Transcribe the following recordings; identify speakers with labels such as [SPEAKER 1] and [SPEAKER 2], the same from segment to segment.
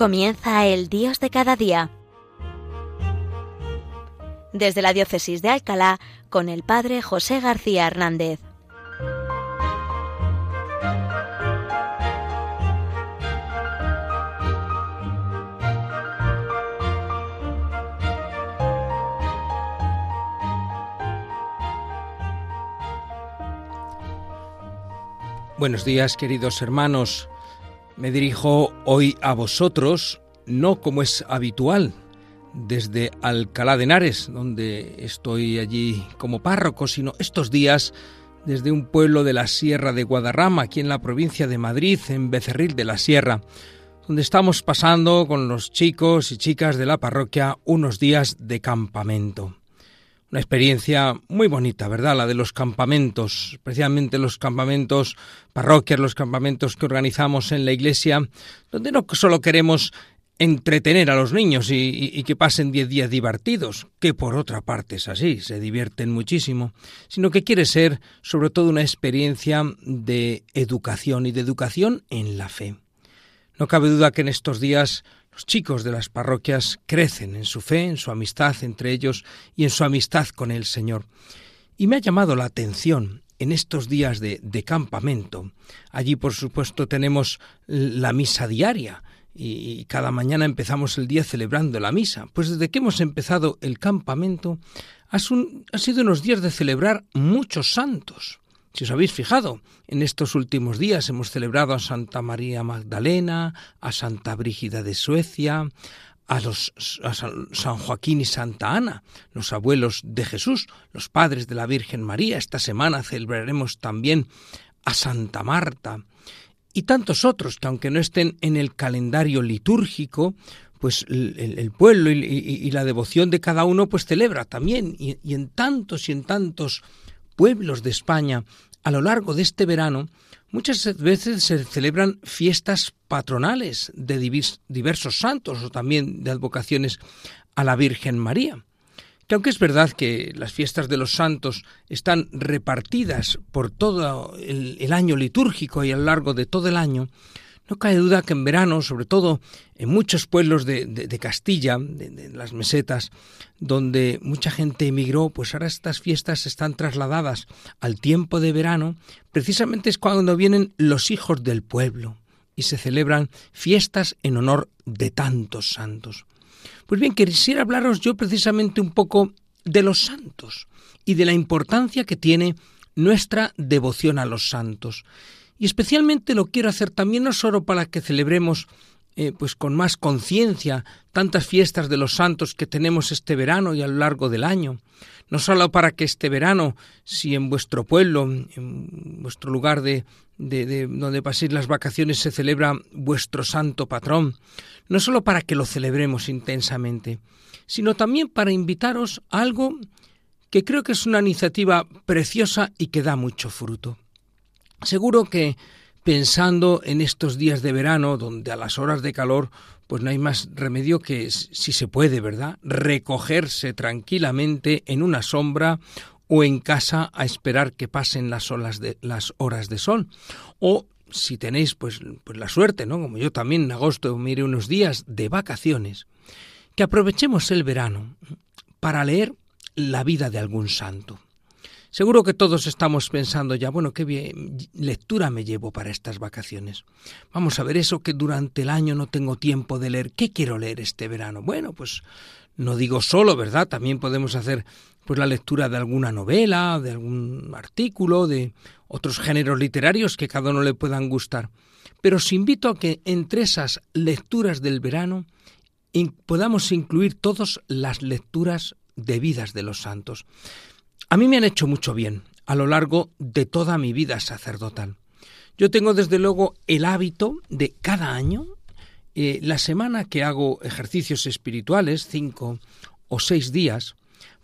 [SPEAKER 1] Comienza el Dios de cada día. Desde la Diócesis de Alcalá, con el Padre José García Hernández.
[SPEAKER 2] Buenos días, queridos hermanos. Me dirijo hoy a vosotros, no como es habitual, desde Alcalá de Henares, donde estoy allí como párroco, sino estos días desde un pueblo de la Sierra de Guadarrama, aquí en la provincia de Madrid, en Becerril de la Sierra, donde estamos pasando con los chicos y chicas de la parroquia unos días de campamento. Una experiencia muy bonita, ¿verdad? La de los campamentos, especialmente los campamentos parroquias, los campamentos que organizamos en la iglesia, donde no solo queremos entretener a los niños y, que pasen diez días divertidos, que por otra parte es así, se divierten muchísimo, sino que quiere ser sobre todo una experiencia de educación y de educación en la fe. No cabe duda que en estos días los chicos de las parroquias crecen en su fe, en su amistad entre ellos y en su amistad con el Señor. Y me ha llamado la atención en estos días de, campamento. Allí, por supuesto, tenemos la misa diaria y cada mañana empezamos el día celebrando la misa. Pues desde que hemos empezado el campamento, ha sido unos días de celebrar muchos santos. Si os habéis fijado, en estos últimos días hemos celebrado a Santa María Magdalena, a Santa Brígida de Suecia, a, los, San Joaquín y Santa Ana, los abuelos de Jesús, los padres de la Virgen María. Esta semana celebraremos también a Santa Marta y tantos otros que aunque no estén en el calendario litúrgico, pues el, pueblo y, la devoción de cada uno pues celebra también y en tantos y en tantos pueblos de España a lo largo de este verano muchas veces se celebran fiestas patronales de diversos santos o también de advocaciones a la Virgen María. Que aunque es verdad que las fiestas de los santos están repartidas por todo el año litúrgico y a lo largo de todo el año, no cabe duda que en verano, sobre todo en muchos pueblos de, Castilla, de, las mesetas, donde mucha gente emigró, pues ahora estas fiestas están trasladadas al tiempo de verano, precisamente es cuando vienen los hijos del pueblo y se celebran fiestas en honor de tantos santos. Pues bien, quisiera hablaros yo precisamente un poco de los santos y de la importancia que tiene nuestra devoción a los santos. Y especialmente lo quiero hacer también no solo para que celebremos eh, pues con más conciencia tantas fiestas de los santos que tenemos este verano y a lo largo del año, no solo para que este verano, si en vuestro pueblo, en vuestro lugar de, de, donde paséis las vacaciones se celebra vuestro santo patrón, no solo para que lo celebremos intensamente, sino también para invitaros a algo que creo que es una iniciativa preciosa y que da mucho fruto. Seguro que pensando en estos días de verano, donde a las horas de calor pues no hay más remedio que, si se puede, ¿verdad?, recogerse tranquilamente en una sombra o en casa a esperar que pasen las, olas de, las horas de sol. O si tenéis pues, pues la suerte, ¿no? Como yo también en agosto mire unos días de vacaciones, que aprovechemos el verano para leer la vida de algún santo. Seguro que todos estamos pensando ya, bueno, qué bien, lectura me llevo para estas vacaciones. Vamos a ver eso que durante el año no tengo tiempo de leer. ¿Qué quiero leer este verano? Bueno, pues no digo solo, ¿verdad? También podemos hacer pues la lectura de alguna novela, de algún artículo, de otros géneros literarios que cada uno le puedan gustar. Pero os invito a que entre esas lecturas del verano podamos incluir todas las lecturas debidas de los santos. A mí me han hecho mucho bien a lo largo de toda mi vida sacerdotal. Yo tengo desde luego el hábito de cada año, eh, la semana que hago ejercicios espirituales, cinco o seis días,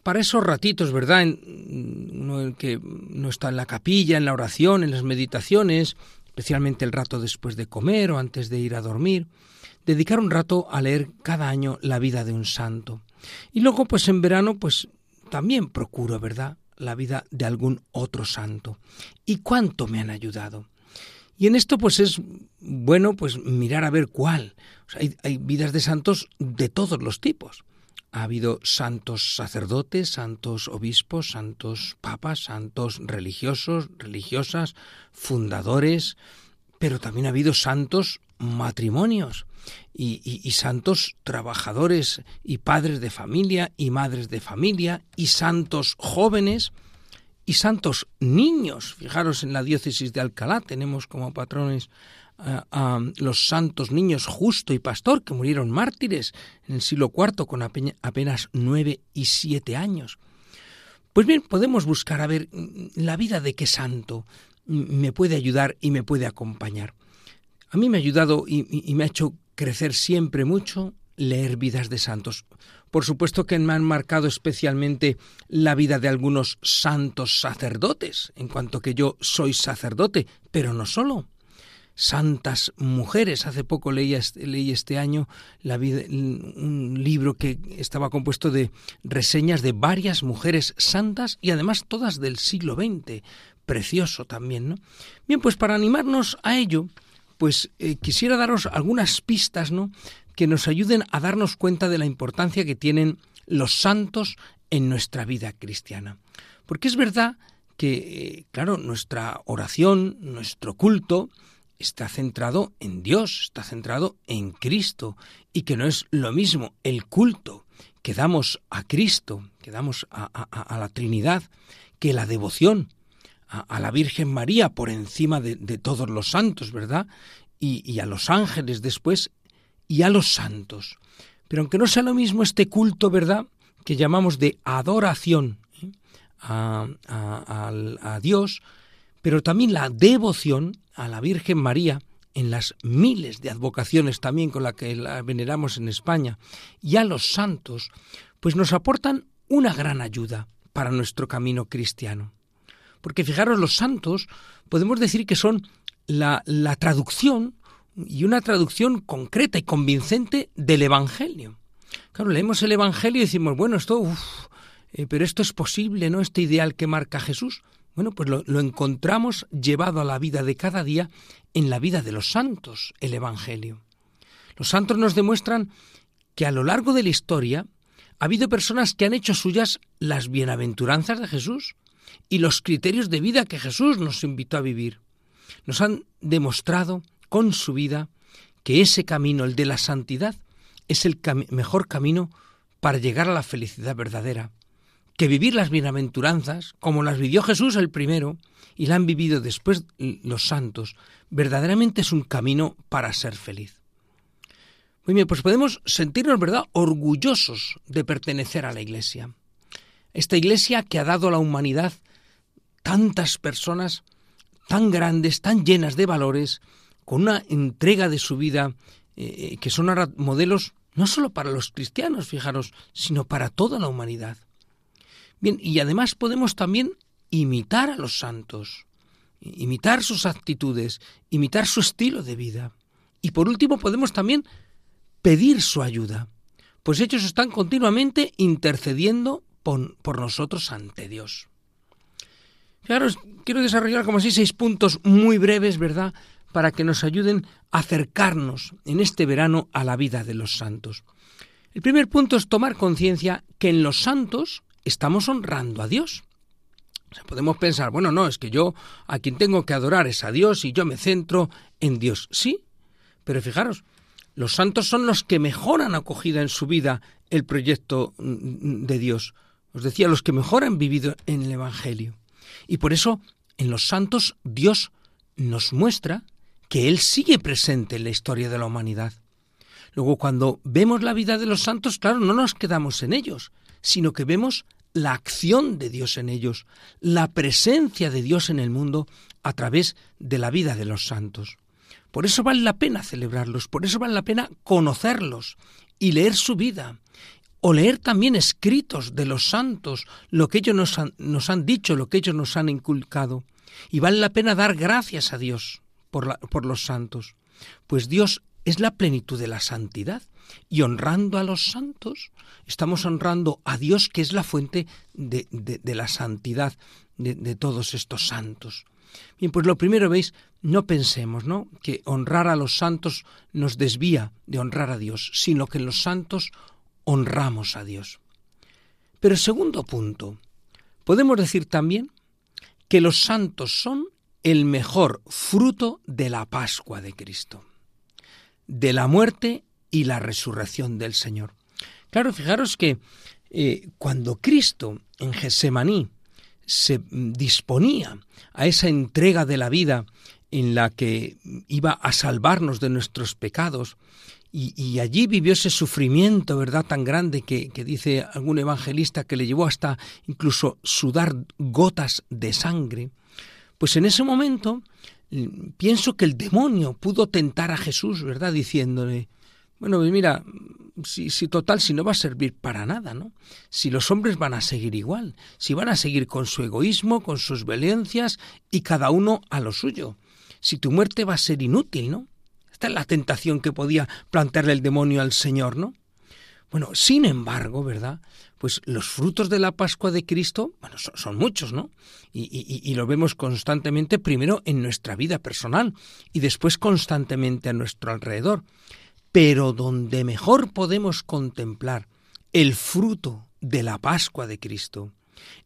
[SPEAKER 2] para esos ratitos, ¿verdad? En, que no está en la capilla, en la oración, en las meditaciones, especialmente el rato después de comer o antes de ir a dormir, dedicar un rato a leer cada año la vida de un santo. Y luego, pues en verano, pues también procuro, ¿verdad?, la vida de algún otro santo. ¿Y cuánto me han ayudado? Y en esto pues es bueno pues mirar a ver cuál. hay, hay vidas de santos de todos los tipos. Ha habido santos sacerdotes, santos obispos, santos papas, santos religiosos, religiosas, fundadores, pero también ha habido santos matrimonios y, santos trabajadores y padres de familia y madres de familia y santos jóvenes y santos niños. Fijaros en la diócesis de Alcalá tenemos como patrones a, los santos niños justo y pastor que murieron mártires en el siglo IV con apenas nueve y siete años. Pues bien, podemos buscar a ver la vida de qué santo me puede ayudar y me puede acompañar. A mí me ha ayudado y, me ha hecho crecer siempre mucho leer vidas de santos. Por supuesto que me han marcado especialmente la vida de algunos santos sacerdotes, en cuanto que yo soy sacerdote, pero no solo. Santas mujeres. Hace poco leí, este año la vida, un libro que estaba compuesto de reseñas de varias mujeres santas y además todas del siglo XX. Precioso también, ¿no? Bien, pues para animarnos a ello, pues eh, quisiera daros algunas pistas, ¿no? que nos ayuden a darnos cuenta de la importancia que tienen los santos en nuestra vida cristiana. Porque es verdad que, eh, claro, nuestra oración, nuestro culto, está centrado en Dios, está centrado en Cristo, y que no es lo mismo el culto que damos a Cristo, que damos a, la Trinidad, que la devoción a, la Virgen María por encima de, todos los santos, ¿verdad? Y, a los ángeles después y a los santos. Pero aunque no sea lo mismo este culto, ¿verdad? Que llamamos de adoración ¿eh? a, a Dios, pero también la devoción a la Virgen María en las miles de advocaciones también con las que la veneramos en España y a los santos, pues nos aportan una gran ayuda para nuestro camino cristiano. Porque fijaros, los santos podemos decir que son la, la traducción y una traducción concreta y convincente del Evangelio. Claro, leemos el Evangelio y decimos, bueno, esto, eh, pero esto es posible, ¿no? Este ideal que marca Jesús. Bueno, pues lo, encontramos llevado a la vida de cada día en la vida de los santos, el Evangelio. Los santos nos demuestran que a lo largo de la historia ha habido personas que han hecho suyas las bienaventuranzas de Jesús, y los criterios de vida que Jesús nos invitó a vivir. Nos han demostrado con su vida que ese camino, el de la santidad, es el mejor camino para llegar a la felicidad verdadera, que vivir las bienaventuranzas, como las vivió Jesús el primero, y la han vivido después los santos, verdaderamente es un camino para ser feliz. Muy bien, pues podemos sentirnos, ¿verdad?, orgullosos de pertenecer a la Iglesia. Esta Iglesia que ha dado a la humanidad tantas personas tan grandes, tan llenas de valores, con una entrega de su vida eh, eh, que son ahora modelos no solo para los cristianos, fijaros, sino para toda la humanidad. Bien, y además podemos también imitar a los santos, imitar sus actitudes, imitar su estilo de vida. Y por último podemos también pedir su ayuda, pues ellos están continuamente intercediendo por, nosotros ante Dios. Quiero desarrollar como así seis puntos muy breves, ¿verdad?, para que nos ayuden a acercarnos en este verano a la vida de los santos. El primer punto es tomar conciencia que en los santos estamos honrando a Dios. podemos pensar, bueno, no, es que yo a quien tengo que adorar es a Dios y yo me centro en Dios. Sí, pero fijaros, los santos son los que mejor han acogido en su vida el proyecto de Dios os decía, los que mejor han vivido en el Evangelio. Y por eso en los santos Dios nos muestra que Él sigue presente en la historia de la humanidad. Luego, cuando vemos la vida de los santos, claro, no nos quedamos en ellos, sino que vemos la acción de Dios en ellos, la presencia de Dios en el mundo a través de la vida de los santos. Por eso vale la pena celebrarlos, por eso vale la pena conocerlos y leer su vida o leer también escritos de los santos, lo que ellos nos han, dicho, lo que ellos nos han inculcado. Y vale la pena dar gracias a Dios por los santos, pues Dios es la plenitud de la santidad. Y honrando a los santos, estamos honrando a Dios que es la fuente de, de, la santidad de, todos estos santos. Bien, pues lo primero veis, no pensemos, ¿no? Que honrar a los santos nos desvía de honrar a Dios, sino que los santos honramos a Dios. Pero segundo punto, podemos decir también que los santos son el mejor fruto de la Pascua de Cristo, de la muerte y la resurrección del Señor. Claro, fijaros que eh, cuando Cristo en Gesemaní se disponía a esa entrega de la vida en la que iba a salvarnos de nuestros pecados, y, allí vivió ese sufrimiento, ¿verdad?, tan grande que, que, dice algún evangelista que le llevó hasta incluso sudar gotas de sangre. Pues en ese momento mm, pienso que el demonio pudo tentar a Jesús, ¿verdad?, diciéndole, bueno, pues mira, si, total, si no va a servir para nada, ¿no? Si los hombres van a seguir igual, si van a seguir con su egoísmo, con sus violencias y cada uno a lo suyo, si tu muerte va a ser inútil, ¿no? Esta es la tentación que podía plantearle el demonio al Señor, ¿no? Bueno, sin embargo, ¿verdad? Pues los frutos de la Pascua de Cristo, bueno, son, muchos, ¿no? Y, y, lo vemos constantemente, primero en nuestra vida personal y después constantemente a nuestro alrededor pero donde mejor podemos contemplar el fruto de la Pascua de Cristo,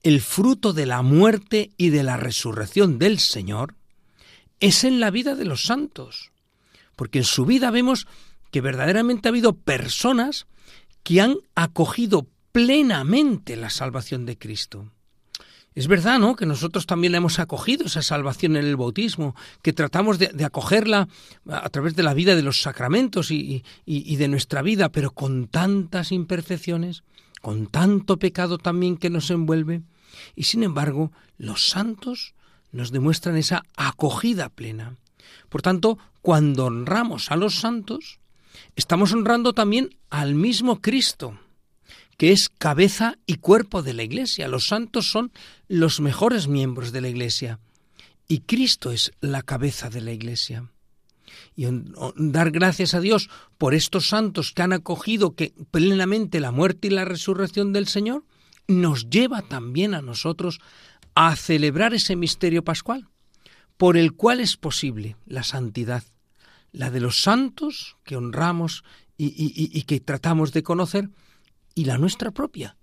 [SPEAKER 2] el fruto de la muerte y de la resurrección del Señor, es en la vida de los santos, porque en su vida vemos que verdaderamente ha habido personas que han acogido plenamente la salvación de Cristo. Es verdad, ¿no? Que nosotros también hemos acogido esa salvación en el bautismo, que tratamos de, acogerla a través de la vida de los sacramentos y, y de nuestra vida, pero con tantas imperfecciones, con tanto pecado también que nos envuelve. Y sin embargo, los santos nos demuestran esa acogida plena. Por tanto, cuando honramos a los santos, estamos honrando también al mismo Cristo que es cabeza y cuerpo de la Iglesia. Los santos son los mejores miembros de la Iglesia y Cristo es la cabeza de la Iglesia. Y dar gracias a Dios por estos santos que han acogido que plenamente la muerte y la resurrección del Señor nos lleva también a nosotros a celebrar ese misterio pascual, por el cual es posible la santidad, la de los santos que honramos y, y que tratamos de conocer, y la nuestra propia,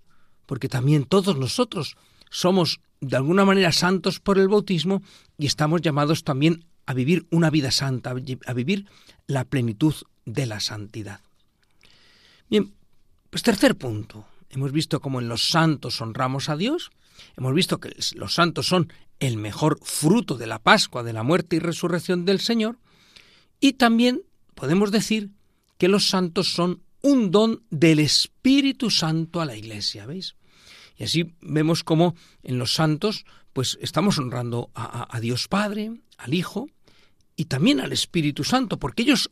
[SPEAKER 2] porque también todos nosotros somos de alguna manera santos por el bautismo y estamos llamados también a vivir una vida santa, a vivir la plenitud de la santidad. Bien, pues tercer punto. Hemos visto cómo en los santos honramos a Dios, hemos visto que los santos son el mejor fruto de la Pascua, de la muerte y resurrección del Señor, y también podemos decir que los santos son un don del Espíritu Santo a la Iglesia, ¿veis? Y así vemos cómo en los santos, pues estamos honrando a, a, Dios Padre, al Hijo y también al Espíritu Santo, porque ellos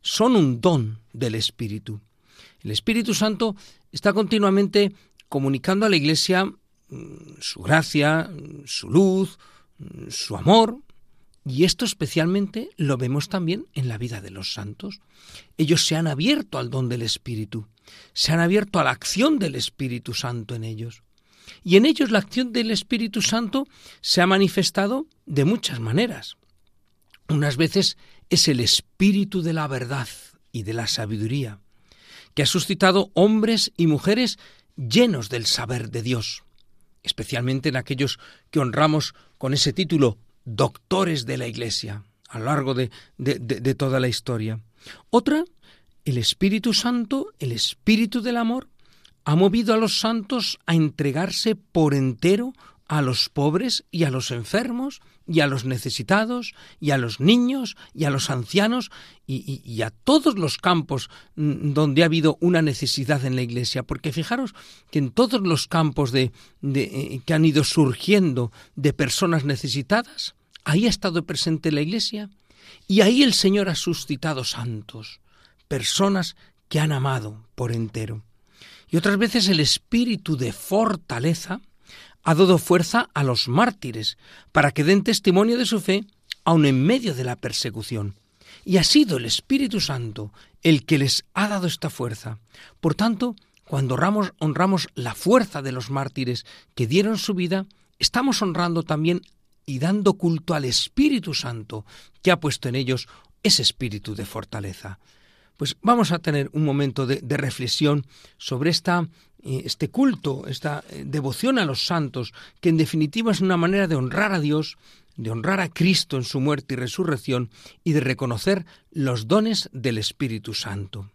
[SPEAKER 2] son un don del Espíritu. El Espíritu Santo está continuamente comunicando a la Iglesia mm, su gracia, su luz, su amor, y esto especialmente lo vemos también en la vida de los santos. Ellos se han abierto al don del Espíritu, se han abierto a la acción del Espíritu Santo en ellos. Y en ellos la acción del Espíritu Santo se ha manifestado de muchas maneras. Unas veces es el Espíritu de la verdad y de la sabiduría, que ha suscitado hombres y mujeres llenos del saber de Dios, especialmente en aquellos que honramos con ese título doctores de la Iglesia a lo largo de, de, toda la historia. Otra, el Espíritu Santo, el Espíritu del Amor, ha movido a los santos a entregarse por entero a los pobres y a los enfermos y a los necesitados y a los niños y a los ancianos y, a todos los campos mm, donde ha habido una necesidad en la Iglesia. Porque fijaros que en todos los campos de, eh, que han ido surgiendo de personas necesitadas, Ahí ha estado presente la Iglesia y ahí el Señor ha suscitado santos, personas que han amado por entero. Y otras veces el espíritu de fortaleza ha dado fuerza a los mártires para que den testimonio de su fe aun en medio de la persecución. Y ha sido el Espíritu Santo el que les ha dado esta fuerza. Por tanto, cuando honramos, honramos la fuerza de los mártires que dieron su vida, estamos honrando también y dando culto al Espíritu Santo que ha puesto en ellos ese espíritu de fortaleza. Pues vamos a tener un momento de, reflexión sobre esta, eh, este culto, esta eh, devoción a los santos, que en definitiva es una manera de honrar a Dios, de honrar a Cristo en su muerte y resurrección y de reconocer los dones del Espíritu Santo.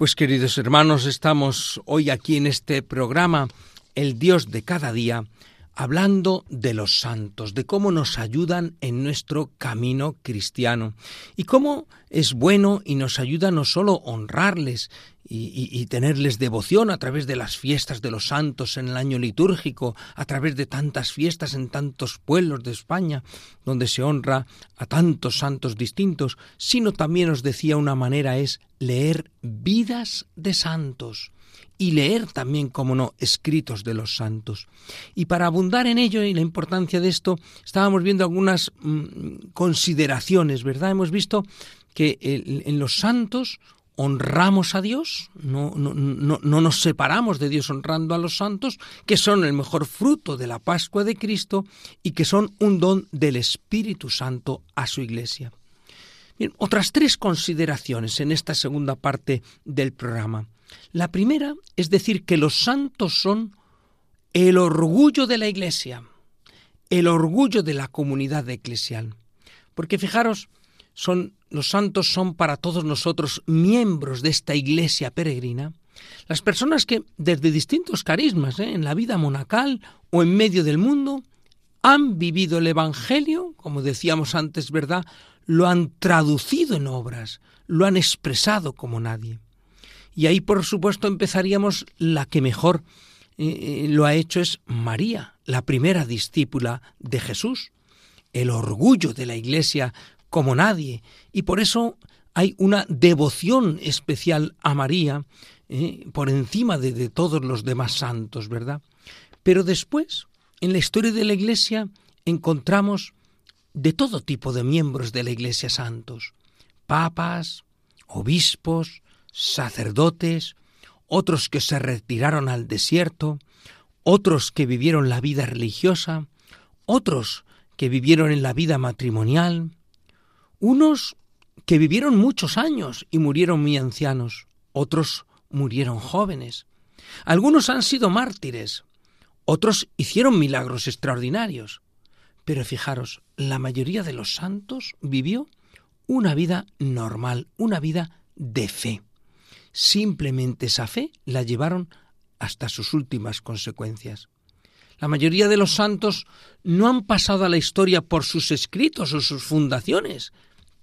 [SPEAKER 2] Pues queridos hermanos, estamos hoy aquí en este programa, El Dios de cada día, hablando de los santos, de cómo nos ayudan en nuestro camino cristiano y cómo es bueno y nos ayuda no solo honrarles y, tenerles devoción a través de las fiestas de los santos en el año litúrgico, a través de tantas fiestas en tantos pueblos de España, donde se honra a tantos santos distintos, sino también os decía una manera es leer vidas de santos y leer también, como no, escritos de los santos. Y para abundar en ello y la importancia de esto, estábamos viendo algunas mm, consideraciones, ¿verdad? Hemos visto que en los santos honramos a Dios, no, no, no, no, nos separamos de Dios honrando a los santos, que son el mejor fruto de la Pascua de Cristo y que son un don del Espíritu Santo a su Iglesia. Bien, otras tres consideraciones en esta segunda parte del programa. La primera es decir que los santos son el orgullo de la Iglesia, el orgullo de la comunidad eclesial. Porque fijaros, son los santos son para todos nosotros miembros de esta iglesia peregrina, las personas que desde distintos carismas, ¿eh? en la vida monacal o en medio del mundo, han vivido el Evangelio, como decíamos antes, ¿verdad? Lo han traducido en obras, lo han expresado como nadie. Y ahí, por supuesto, empezaríamos la que mejor eh, eh, lo ha hecho es María, la primera discípula de Jesús, el orgullo de la Iglesia como nadie. Y por eso hay una devoción especial a María eh, por encima de, de todos los demás santos, ¿verdad? Pero después, en la historia de la Iglesia, encontramos de todo tipo de miembros de la Iglesia santos, papas, obispos, sacerdotes, otros que se retiraron al desierto, otros que vivieron la vida religiosa, otros que vivieron en la vida matrimonial, unos que vivieron muchos años y murieron muy ancianos, otros murieron jóvenes. Algunos han sido mártires, otros hicieron milagros extraordinarios. Pero fijaros, la mayoría de los santos vivió una vida normal, una vida de fe. Simplemente esa fe la llevaron hasta sus últimas consecuencias. La mayoría de los santos no han pasado a la historia por sus escritos o sus fundaciones,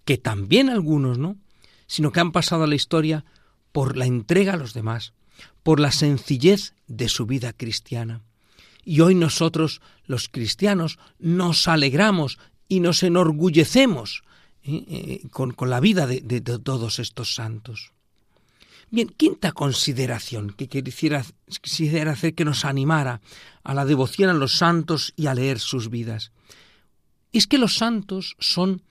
[SPEAKER 2] que también algunos no, sino que han pasado a la historia por la entrega a los demás, por la sencillez de su vida cristiana. Y hoy nosotros, los cristianos, nos alegramos y nos enorgullecemos ¿eh? Eh, con, la vida de todos estos santos. Bien, quinta consideración que quisiera, quisiera hacer que nos animara a la devoción a los santos y a leer sus vidas. Es que los santos son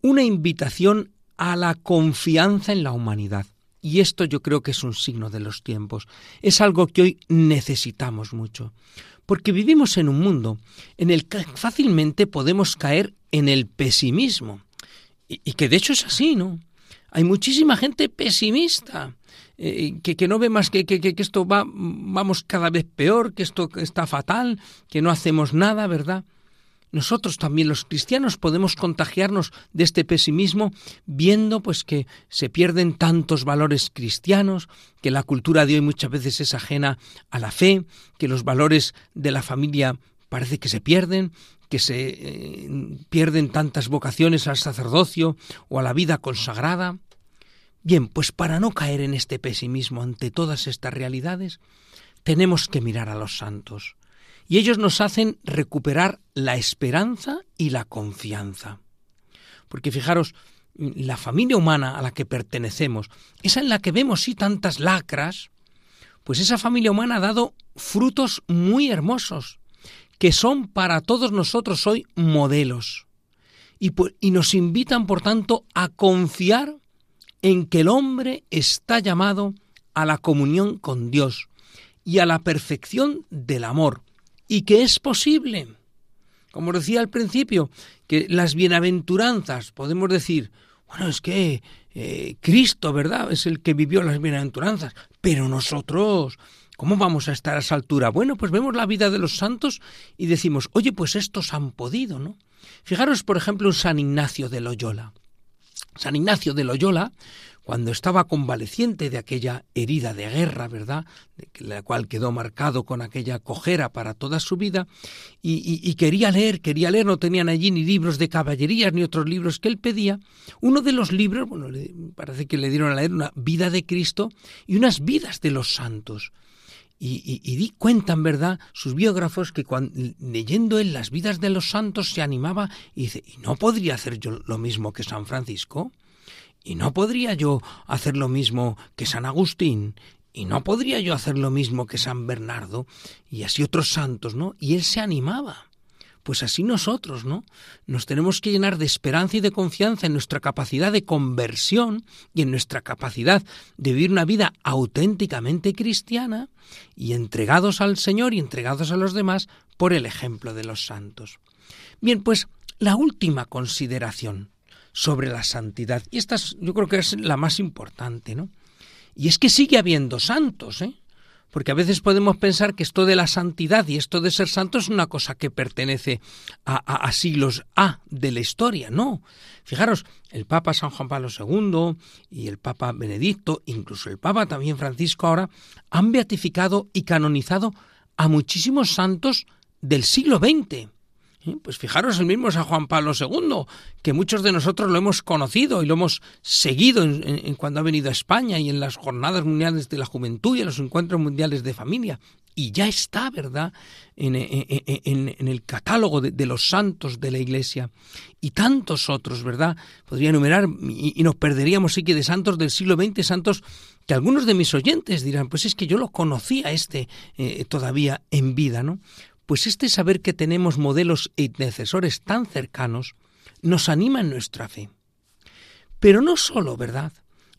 [SPEAKER 2] una invitación a la confianza en la humanidad. Y esto yo creo que es un signo de los tiempos. Es algo que hoy necesitamos mucho. Porque vivimos en un mundo en el que fácilmente podemos caer en el pesimismo. Y, y que de hecho es así, ¿no? Hay muchísima gente pesimista eh, que, no ve más que, que, esto va, vamos cada vez peor, que esto está fatal, que no hacemos nada, ¿verdad? nosotros también los cristianos podemos contagiarnos de este pesimismo viendo pues que se pierden tantos valores cristianos, que la cultura de hoy muchas veces es ajena a la fe, que los valores de la familia parece que se pierden, que se eh, pierden tantas vocaciones al sacerdocio o a la vida consagrada. Bien, pues para no caer en este pesimismo ante todas estas realidades, tenemos que mirar a los santos. Y ellos nos hacen recuperar la esperanza y la confianza. Porque fijaros, la familia humana a la que pertenecemos, esa en la que vemos sí tantas lacras, pues esa familia humana ha dado frutos muy hermosos, que son para todos nosotros hoy modelos. Y, y nos invitan, por tanto, a confiar en que el hombre está llamado a la comunión con Dios y a la perfección del amor, y que es posible. Como decía al principio, que las bienaventuranzas, podemos decir, bueno, es que eh, Cristo, ¿verdad? Es el que vivió las bienaventuranzas, pero nosotros, ¿cómo vamos a estar a esa altura? Bueno, pues vemos la vida de los santos y decimos, oye, pues estos han podido, ¿no? Fijaros, por ejemplo, en San Ignacio de Loyola. San Ignacio de Loyola cuando estaba convaleciente de aquella herida de guerra, ¿verdad? De la cual quedó marcado con aquella cojera para toda su vida, y, quería leer, quería leer, no tenían allí ni libros de caballerías ni otros libros que él pedía. Uno de los libros, bueno, parece que le dieron a leer una vida de Cristo y unas vidas de los santos. Y, di cuentan, ¿verdad?, sus biógrafos que leyendo él las vidas de los santos se animaba y dice, ¿y no podría hacer yo lo mismo que San Francisco? ¿Y no podría yo hacer lo mismo que San Agustín? ¿Y no podría yo hacer lo mismo que San Bernardo? Y así otros santos, ¿no? Y él se animaba. Pues así nosotros, ¿no? Nos tenemos que llenar de esperanza y de confianza en nuestra capacidad de conversión y en nuestra capacidad de vivir una vida auténticamente cristiana y entregados al Señor y entregados a los demás por el ejemplo de los santos. Bien, pues la última consideración sobre la santidad. Y esta yo creo que es la más importante, ¿no? Y es que sigue habiendo santos, ¿eh? Porque a veces podemos pensar que esto de la santidad y esto de ser santo es una cosa que pertenece a, a, siglos A de la historia. No. Fijaros, el Papa San Juan Pablo II y el Papa Benedicto, incluso el Papa también Francisco ahora, han beatificado y canonizado a muchísimos santos del siglo XX. Pues fijaros el mismo San Juan Pablo II, que muchos de nosotros lo hemos conocido y lo hemos seguido en, cuando ha venido a España y en las jornadas mundiales de la juventud y en los encuentros mundiales de familia. Y ya está, ¿verdad?, en, el catálogo de, los santos de la Iglesia. Y tantos otros, ¿verdad? Podría enumerar y, nos perderíamos, sí que de santos del siglo XX, santos que algunos de mis oyentes dirán, pues es que yo lo conocía este eh, todavía en vida, ¿no? Pues este saber que tenemos modelos e intercesores tan cercanos nos anima en nuestra fe. Pero no solo, ¿verdad?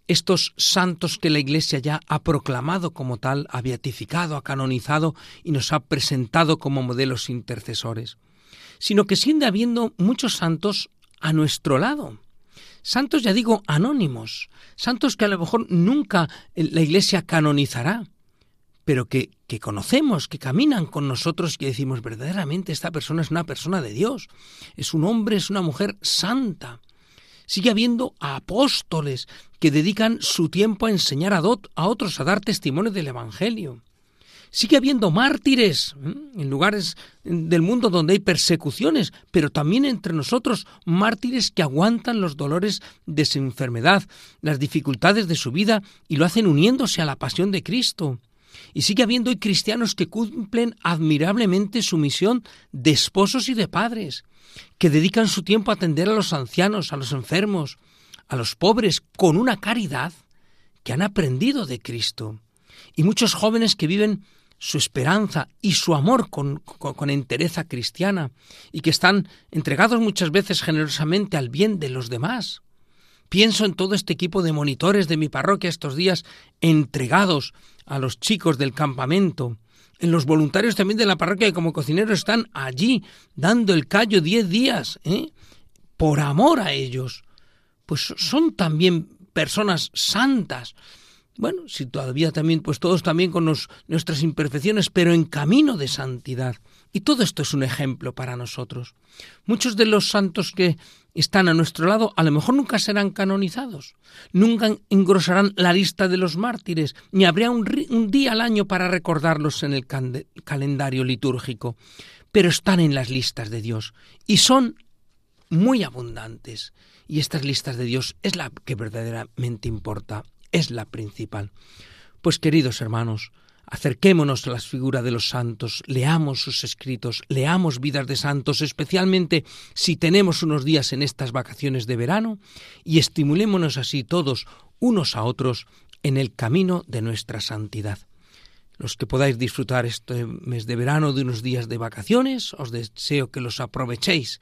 [SPEAKER 2] Estos santos que la Iglesia ya ha proclamado como tal, ha beatificado, ha canonizado y nos ha presentado como modelos intercesores, sino que sigue habiendo muchos santos a nuestro lado. Santos, ya digo, anónimos, santos que a lo mejor nunca la Iglesia canonizará, pero que, que conocemos, que caminan con nosotros y que decimos verdaderamente esta persona es una persona de Dios, es un hombre, es una mujer santa. Sigue habiendo apóstoles que dedican su tiempo a enseñar a, a otros, a dar testimonio del Evangelio. Sigue habiendo mártires en lugares del mundo donde hay persecuciones, pero también entre nosotros mártires que aguantan los dolores de su enfermedad, las dificultades de su vida y lo hacen uniéndose a la pasión de Cristo. Y sigue habiendo hoy cristianos que cumplen admirablemente su misión de esposos y de padres, que dedican su tiempo a atender a los ancianos, a los enfermos, a los pobres, con una caridad que han aprendido de Cristo. Y muchos jóvenes que viven su esperanza y su amor con, con, entereza cristiana y que están entregados muchas veces generosamente al bien de los demás. Pienso en todo este equipo de monitores de mi parroquia estos días entregados a los chicos del campamento, en los voluntarios también de la parroquia que como cocineros están allí dando el callo diez días, ¿eh? por amor a ellos. Pues son también personas santas. Bueno, si todavía también, pues todos también con nuestras imperfecciones, pero en camino de santidad. Y todo esto es un ejemplo para nosotros. Muchos de los santos que están a nuestro lado a lo mejor nunca serán canonizados, nunca engrosarán la lista de los mártires, ni habría un, día al año para recordarlos en el calendario litúrgico, pero están en las listas de Dios y son muy abundantes. Y estas listas de Dios es la que verdaderamente importa, es la principal. Pues queridos hermanos, Acerquémonos a las figuras de los santos, leamos sus escritos, leamos vidas de santos, especialmente si tenemos unos días en estas vacaciones de verano, y estimulémonos así todos unos a otros en el camino de nuestra santidad. Los que podáis disfrutar este mes de verano de unos días de vacaciones, os deseo que los aprovechéis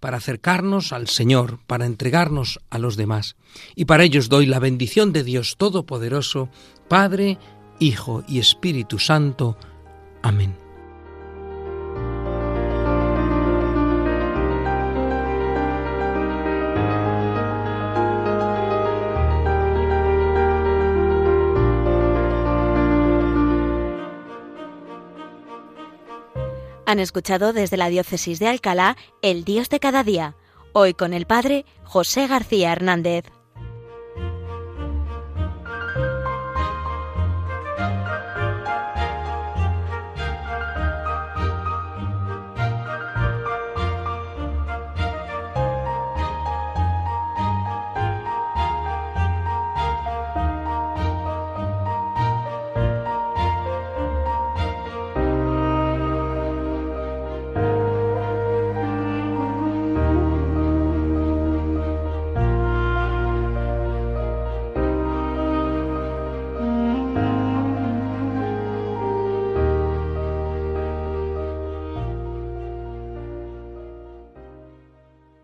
[SPEAKER 2] para acercarnos al Señor, para entregarnos a los demás. Y para ellos doy la bendición de Dios Todopoderoso, Padre, Hijo y Espíritu Santo. Amén.
[SPEAKER 1] Han escuchado desde la diócesis de Alcalá El Dios de cada día, hoy con el Padre José García Hernández.